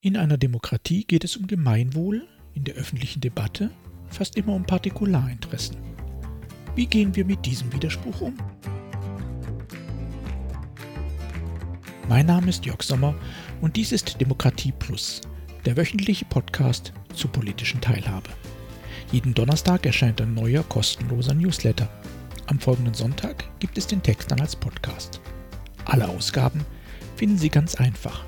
In einer Demokratie geht es um Gemeinwohl, in der öffentlichen Debatte fast immer um Partikularinteressen. Wie gehen wir mit diesem Widerspruch um? Mein Name ist Jörg Sommer und dies ist Demokratie Plus, der wöchentliche Podcast zur politischen Teilhabe. Jeden Donnerstag erscheint ein neuer kostenloser Newsletter. Am folgenden Sonntag gibt es den Text dann als Podcast. Alle Ausgaben finden Sie ganz einfach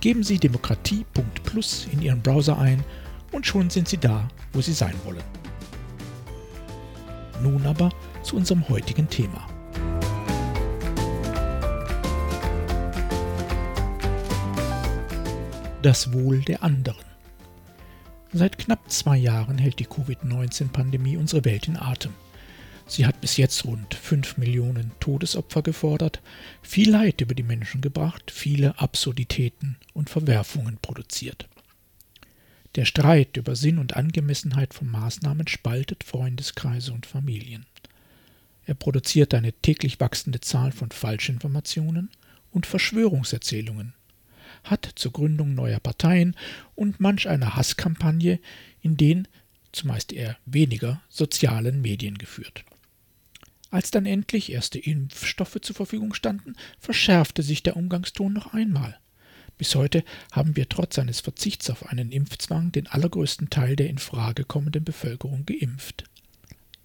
Geben Sie demokratie.plus in Ihren Browser ein und schon sind Sie da, wo Sie sein wollen. Nun aber zu unserem heutigen Thema. Das Wohl der anderen. Seit knapp zwei Jahren hält die Covid-19-Pandemie unsere Welt in Atem. Sie hat bis jetzt rund 5 Millionen Todesopfer gefordert, viel Leid über die Menschen gebracht, viele Absurditäten und Verwerfungen produziert. Der Streit über Sinn und Angemessenheit von Maßnahmen spaltet Freundeskreise und Familien. Er produziert eine täglich wachsende Zahl von Falschinformationen und Verschwörungserzählungen, hat zur Gründung neuer Parteien und manch einer Hasskampagne in den, zumeist eher weniger, sozialen Medien geführt. Als dann endlich erste Impfstoffe zur Verfügung standen, verschärfte sich der Umgangston noch einmal. Bis heute haben wir trotz seines Verzichts auf einen Impfzwang den allergrößten Teil der in Frage kommenden Bevölkerung geimpft.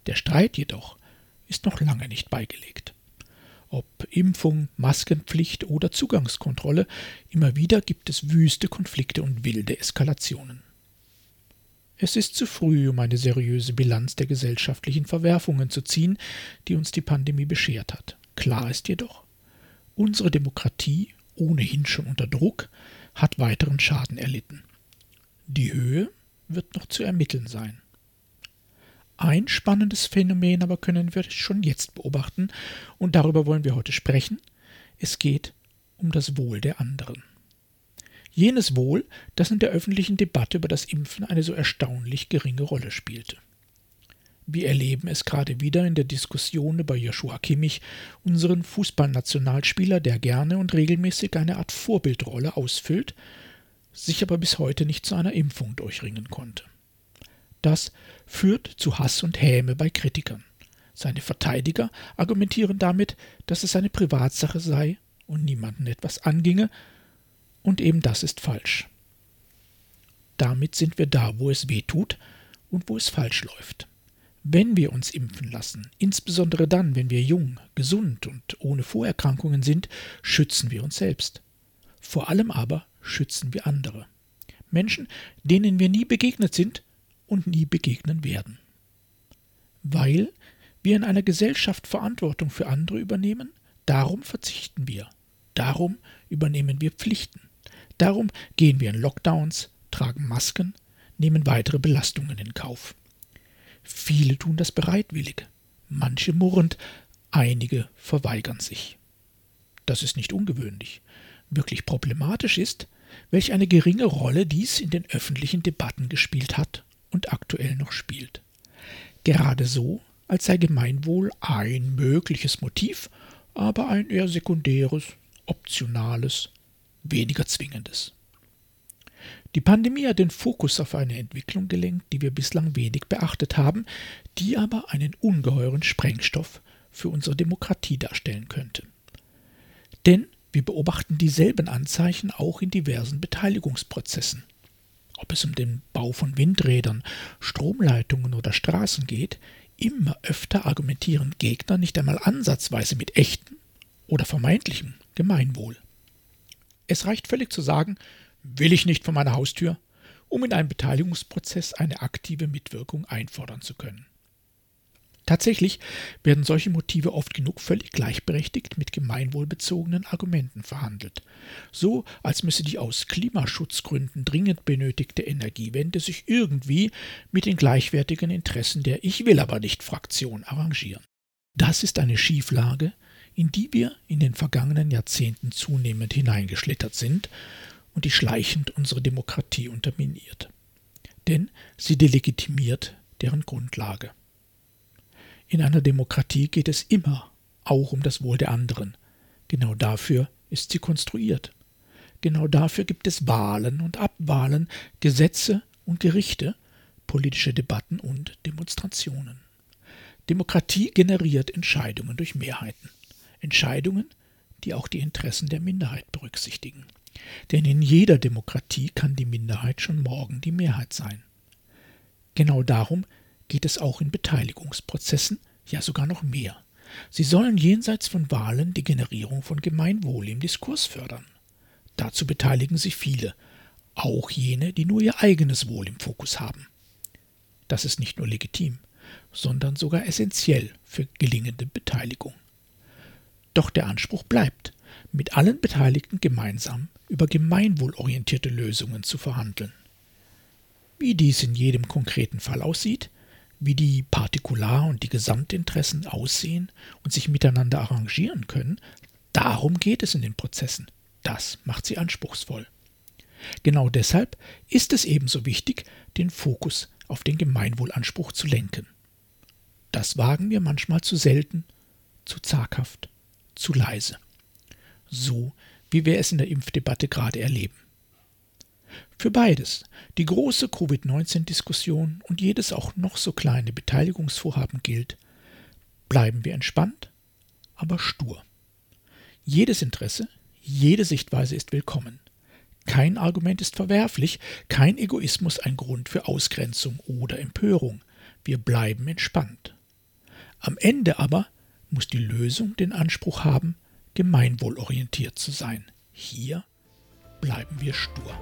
Der Streit jedoch ist noch lange nicht beigelegt. Ob Impfung, Maskenpflicht oder Zugangskontrolle, immer wieder gibt es wüste Konflikte und wilde Eskalationen. Es ist zu früh, um eine seriöse Bilanz der gesellschaftlichen Verwerfungen zu ziehen, die uns die Pandemie beschert hat. Klar ist jedoch, unsere Demokratie, ohnehin schon unter Druck, hat weiteren Schaden erlitten. Die Höhe wird noch zu ermitteln sein. Ein spannendes Phänomen aber können wir schon jetzt beobachten, und darüber wollen wir heute sprechen. Es geht um das Wohl der anderen. Jenes Wohl, das in der öffentlichen Debatte über das Impfen eine so erstaunlich geringe Rolle spielte. Wir erleben es gerade wieder in der Diskussion über Joshua Kimmich, unseren Fußballnationalspieler, der gerne und regelmäßig eine Art Vorbildrolle ausfüllt, sich aber bis heute nicht zu einer Impfung durchringen konnte. Das führt zu Hass und Häme bei Kritikern. Seine Verteidiger argumentieren damit, dass es eine Privatsache sei und niemanden etwas anginge, und eben das ist falsch. Damit sind wir da, wo es weh tut und wo es falsch läuft. Wenn wir uns impfen lassen, insbesondere dann, wenn wir jung, gesund und ohne Vorerkrankungen sind, schützen wir uns selbst. Vor allem aber schützen wir andere. Menschen, denen wir nie begegnet sind und nie begegnen werden. Weil wir in einer Gesellschaft Verantwortung für andere übernehmen, darum verzichten wir. Darum übernehmen wir Pflichten. Darum gehen wir in Lockdowns, tragen Masken, nehmen weitere Belastungen in Kauf. Viele tun das bereitwillig, manche murrend, einige verweigern sich. Das ist nicht ungewöhnlich. Wirklich problematisch ist, welch eine geringe Rolle dies in den öffentlichen Debatten gespielt hat und aktuell noch spielt. Gerade so, als sei Gemeinwohl ein mögliches Motiv, aber ein eher sekundäres, optionales, weniger Zwingendes. Die Pandemie hat den Fokus auf eine Entwicklung gelenkt, die wir bislang wenig beachtet haben, die aber einen ungeheuren Sprengstoff für unsere Demokratie darstellen könnte. Denn wir beobachten dieselben Anzeichen auch in diversen Beteiligungsprozessen. Ob es um den Bau von Windrädern, Stromleitungen oder Straßen geht, immer öfter argumentieren Gegner nicht einmal ansatzweise mit echtem oder vermeintlichem Gemeinwohl. Es reicht völlig zu sagen, will ich nicht von meiner Haustür, um in einem Beteiligungsprozess eine aktive Mitwirkung einfordern zu können. Tatsächlich werden solche Motive oft genug völlig gleichberechtigt mit gemeinwohlbezogenen Argumenten verhandelt, so als müsse die aus Klimaschutzgründen dringend benötigte Energiewende sich irgendwie mit den gleichwertigen Interessen der Ich will aber nicht Fraktion arrangieren. Das ist eine Schieflage, in die wir in den vergangenen Jahrzehnten zunehmend hineingeschlittert sind und die schleichend unsere Demokratie unterminiert. Denn sie delegitimiert deren Grundlage. In einer Demokratie geht es immer auch um das Wohl der anderen. Genau dafür ist sie konstruiert. Genau dafür gibt es Wahlen und Abwahlen, Gesetze und Gerichte, politische Debatten und Demonstrationen. Demokratie generiert Entscheidungen durch Mehrheiten. Entscheidungen, die auch die Interessen der Minderheit berücksichtigen. Denn in jeder Demokratie kann die Minderheit schon morgen die Mehrheit sein. Genau darum geht es auch in Beteiligungsprozessen, ja sogar noch mehr. Sie sollen jenseits von Wahlen die Generierung von Gemeinwohl im Diskurs fördern. Dazu beteiligen sich viele, auch jene, die nur ihr eigenes Wohl im Fokus haben. Das ist nicht nur legitim, sondern sogar essentiell für gelingende Beteiligung. Doch der Anspruch bleibt, mit allen Beteiligten gemeinsam über gemeinwohlorientierte Lösungen zu verhandeln. Wie dies in jedem konkreten Fall aussieht, wie die Partikular- und die Gesamtinteressen aussehen und sich miteinander arrangieren können, darum geht es in den Prozessen. Das macht sie anspruchsvoll. Genau deshalb ist es ebenso wichtig, den Fokus auf den Gemeinwohlanspruch zu lenken. Das wagen wir manchmal zu selten, zu zaghaft, zu leise. So wie wir es in der Impfdebatte gerade erleben. Für beides, die große Covid-19-Diskussion und jedes auch noch so kleine Beteiligungsvorhaben gilt, bleiben wir entspannt, aber stur. Jedes Interesse, jede Sichtweise ist willkommen. Kein Argument ist verwerflich, kein Egoismus ein Grund für Ausgrenzung oder Empörung. Wir bleiben entspannt. Am Ende aber muss die Lösung den Anspruch haben, gemeinwohlorientiert zu sein. Hier bleiben wir stur.